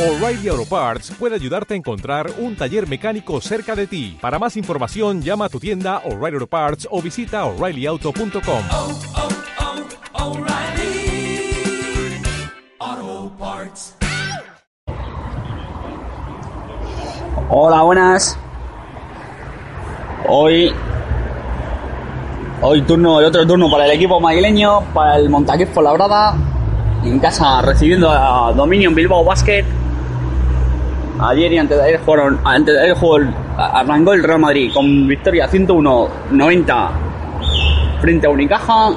O'Reilly Auto Parts puede ayudarte a encontrar un taller mecánico cerca de ti. Para más información, llama a tu tienda O'Reilly Auto Parts o visita oreillyauto.com. oh, oh, Parts. Hola, buenas. Hoy. Hoy turno, el otro turno para el equipo madrileño, para el Montaquís Labrada, en casa recibiendo a Dominion Bilbao Basket. Ayer y antes de ayer jugaron, antes de ayer jugó arrancó el Real Madrid con victoria 101-90 frente a Unicaja.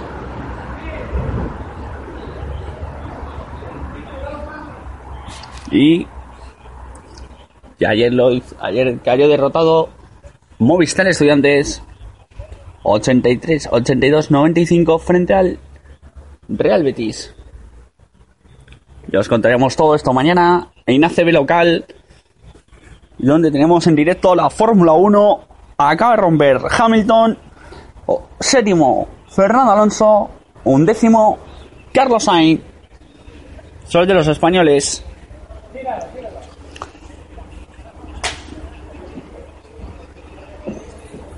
Y y ayer, lo, ayer cayó derrotado Movistar Estudiantes 83, 82, 95 frente al Real Betis. Ya os contaremos todo esto mañana en ACB local, donde tenemos en directo la Fórmula 1. Acaba de romper Hamilton, séptimo Fernando Alonso, undécimo Carlos Sainz. Soy de los españoles.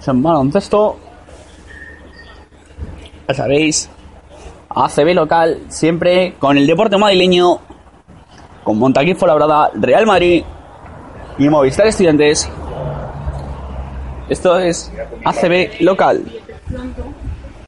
en baloncesto. Ya sabéis, ACB local, siempre con el deporte madrileño, con Montaquí Labrada, Real Madrid y Movistar Estudiantes. Esto es ACB local.